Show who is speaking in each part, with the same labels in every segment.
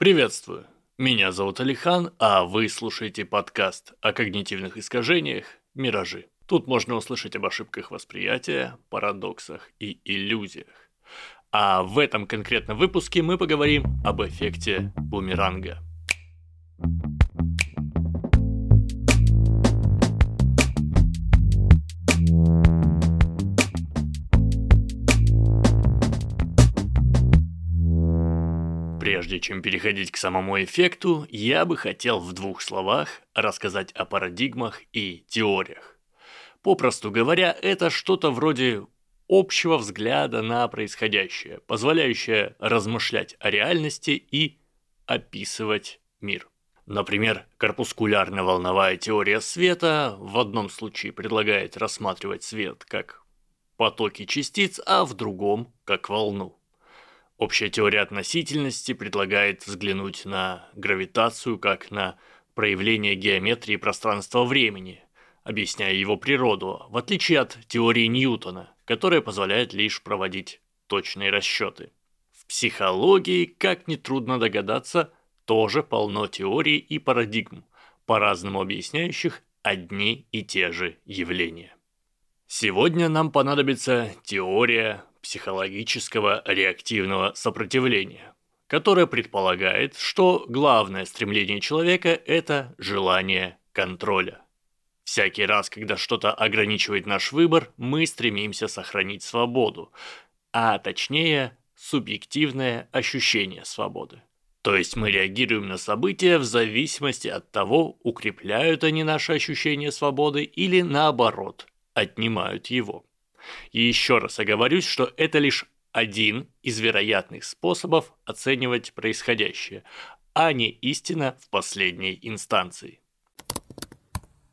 Speaker 1: Приветствую! Меня зовут Алихан, а вы слушаете подкаст о когнитивных искажениях «Миражи». Тут можно услышать об ошибках восприятия, парадоксах и иллюзиях. А в этом конкретном выпуске мы поговорим об эффекте бумеранга – Прежде чем переходить к самому эффекту, я бы хотел в двух словах рассказать о парадигмах и теориях. Попросту говоря, это что-то вроде общего взгляда на происходящее, позволяющее размышлять о реальности и описывать мир. Например, корпускулярно-волновая теория света в одном случае предлагает рассматривать свет как потоки частиц, а в другом – как волну. Общая теория относительности предлагает взглянуть на гравитацию как на проявление геометрии пространства-времени, объясняя его природу, в отличие от теории Ньютона, которая позволяет лишь проводить точные расчеты. В психологии, как нетрудно догадаться, тоже полно теорий и парадигм, по-разному объясняющих одни и те же явления. Сегодня нам понадобится теория психологического реактивного сопротивления, которое предполагает, что главное стремление человека – это желание контроля. Всякий раз, когда что-то ограничивает наш выбор, мы стремимся сохранить свободу, а точнее субъективное ощущение свободы. То есть мы реагируем на события в зависимости от того, укрепляют они наше ощущение свободы или наоборот, отнимают его. И еще раз оговорюсь, что это лишь один из вероятных способов оценивать происходящее, а не истина в последней инстанции.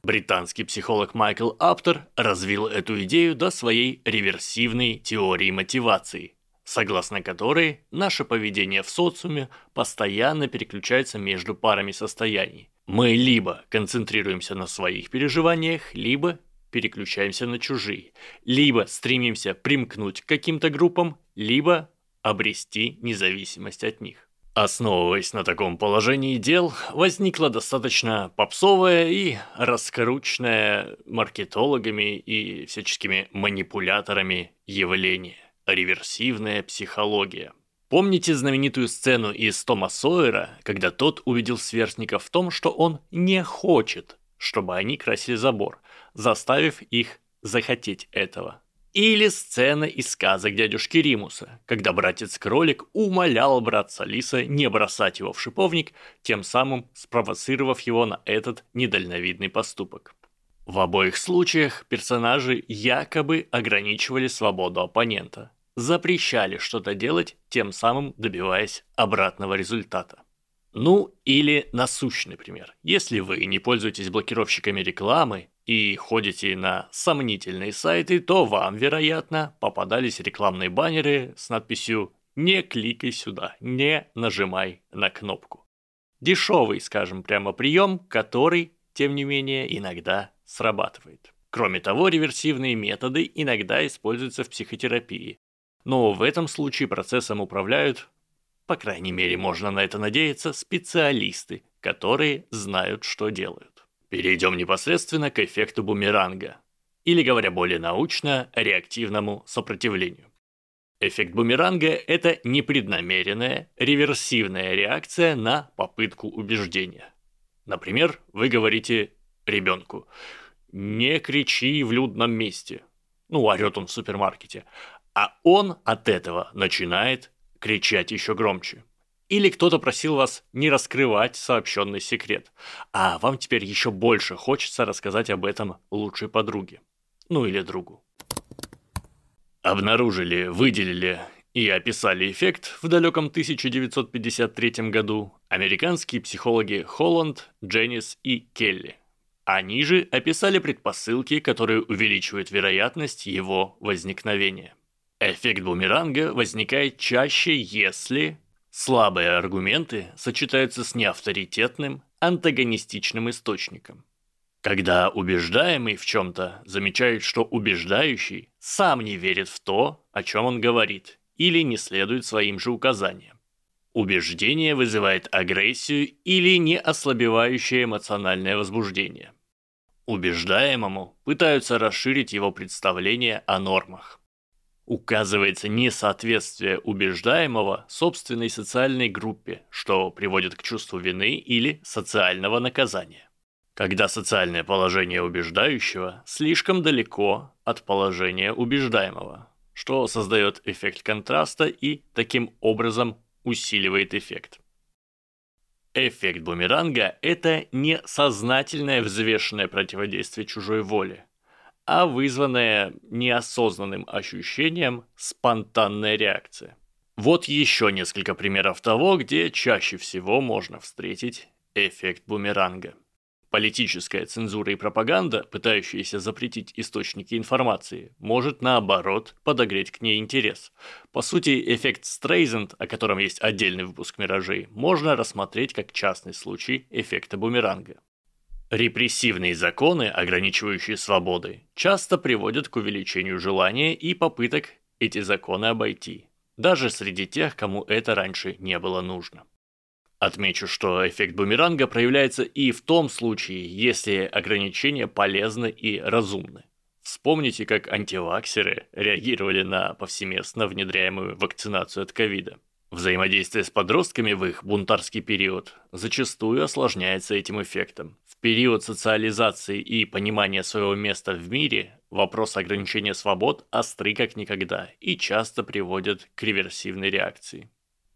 Speaker 1: Британский психолог Майкл Аптер развил эту идею до своей реверсивной теории мотивации, согласно которой наше поведение в социуме постоянно переключается между парами состояний. Мы либо концентрируемся на своих переживаниях, либо переключаемся на чужие. Либо стремимся примкнуть к каким-то группам, либо обрести независимость от них. Основываясь на таком положении дел, возникла достаточно попсовая и раскрученная маркетологами и всяческими манипуляторами явление – реверсивная психология. Помните знаменитую сцену из Тома Сойера, когда тот увидел сверстников в том, что он не хочет, чтобы они красили забор, заставив их захотеть этого. Или сцена из сказок дядюшки Римуса, когда братец-кролик умолял братца Лиса не бросать его в шиповник, тем самым спровоцировав его на этот недальновидный поступок. В обоих случаях персонажи якобы ограничивали свободу оппонента, запрещали что-то делать, тем самым добиваясь обратного результата. Ну или насущный пример. Если вы не пользуетесь блокировщиками рекламы и ходите на сомнительные сайты, то вам, вероятно, попадались рекламные баннеры с надписью «Не кликай сюда, не нажимай на кнопку». Дешевый, скажем прямо, прием, который, тем не менее, иногда срабатывает. Кроме того, реверсивные методы иногда используются в психотерапии. Но в этом случае процессом управляют, по крайней мере можно на это надеяться, специалисты, которые знают, что делают. Перейдем непосредственно к эффекту бумеранга, или, говоря более научно, реактивному сопротивлению. Эффект бумеранга – это непреднамеренная, реверсивная реакция на попытку убеждения. Например, вы говорите ребенку «Не кричи в людном месте». Ну, орет он в супермаркете. А он от этого начинает кричать еще громче. Или кто-то просил вас не раскрывать сообщенный секрет, а вам теперь еще больше хочется рассказать об этом лучшей подруге. Ну или другу. Обнаружили, выделили и описали эффект в далеком 1953 году американские психологи Холланд, Дженнис и Келли. Они же описали предпосылки, которые увеличивают вероятность его возникновения. Эффект бумеранга возникает чаще, если Слабые аргументы сочетаются с неавторитетным, антагонистичным источником. Когда убеждаемый в чем-то замечает, что убеждающий сам не верит в то, о чем он говорит, или не следует своим же указаниям. Убеждение вызывает агрессию или не ослабевающее эмоциональное возбуждение. Убеждаемому пытаются расширить его представление о нормах. Указывается несоответствие убеждаемого собственной социальной группе, что приводит к чувству вины или социального наказания. Когда социальное положение убеждающего слишком далеко от положения убеждаемого, что создает эффект контраста и таким образом усиливает эффект. Эффект бумеранга – это не сознательное взвешенное противодействие чужой воле, а вызванная неосознанным ощущением спонтанная реакция. Вот еще несколько примеров того, где чаще всего можно встретить эффект бумеранга. Политическая цензура и пропаганда, пытающиеся запретить источники информации, может наоборот подогреть к ней интерес. По сути, эффект Стрейзенд, о котором есть отдельный выпуск «Миражей», можно рассмотреть как частный случай эффекта бумеранга. Репрессивные законы, ограничивающие свободы, часто приводят к увеличению желания и попыток эти законы обойти, даже среди тех, кому это раньше не было нужно. Отмечу, что эффект бумеранга проявляется и в том случае, если ограничения полезны и разумны. Вспомните, как антиваксеры реагировали на повсеместно внедряемую вакцинацию от ковида. Взаимодействие с подростками в их бунтарский период зачастую осложняется этим эффектом. В период социализации и понимания своего места в мире вопрос ограничения свобод остры как никогда и часто приводят к реверсивной реакции.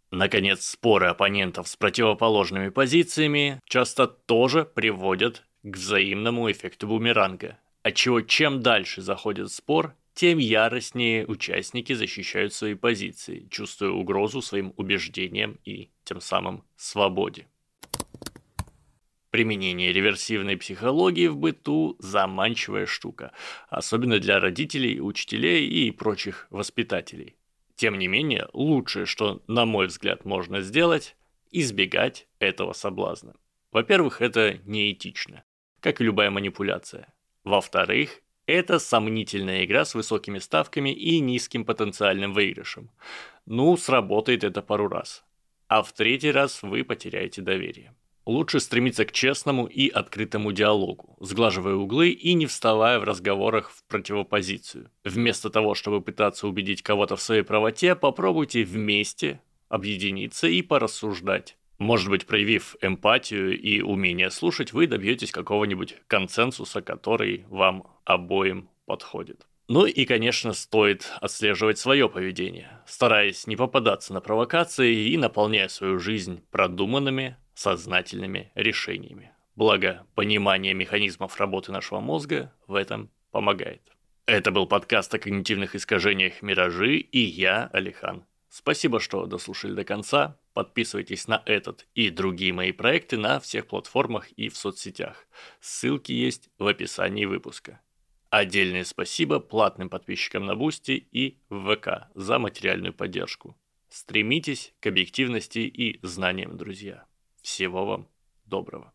Speaker 1: Наконец, споры оппонентов с противоположными позициями часто тоже приводят к взаимному эффекту бумеранга, отчего чем дальше заходит спор, тем яростнее участники защищают свои позиции, чувствуя угрозу своим убеждениям и тем самым свободе. Применение реверсивной психологии в быту – заманчивая штука, особенно для родителей, учителей и прочих воспитателей. Тем не менее, лучшее, что, на мой взгляд, можно сделать – избегать этого соблазна. Во-первых, это неэтично, как и любая манипуляция. Во-вторых, это сомнительная игра с высокими ставками и низким потенциальным выигрышем. Ну, сработает это пару раз. А в третий раз вы потеряете доверие. Лучше стремиться к честному и открытому диалогу, сглаживая углы и не вставая в разговорах в противопозицию. Вместо того, чтобы пытаться убедить кого-то в своей правоте, попробуйте вместе объединиться и порассуждать. Может быть, проявив эмпатию и умение слушать, вы добьетесь какого-нибудь консенсуса, который вам обоим подходит. Ну и, конечно, стоит отслеживать свое поведение, стараясь не попадаться на провокации и наполняя свою жизнь продуманными, сознательными решениями. Благо, понимание механизмов работы нашего мозга в этом помогает. Это был подкаст о когнитивных искажениях «Миражи» и я, Алихан. Спасибо, что дослушали до конца. Подписывайтесь на этот и другие мои проекты на всех платформах и в соцсетях. Ссылки есть в описании выпуска. Отдельное спасибо платным подписчикам на Бусти и ВК за материальную поддержку. Стремитесь к объективности и знаниям, друзья. Всего вам доброго.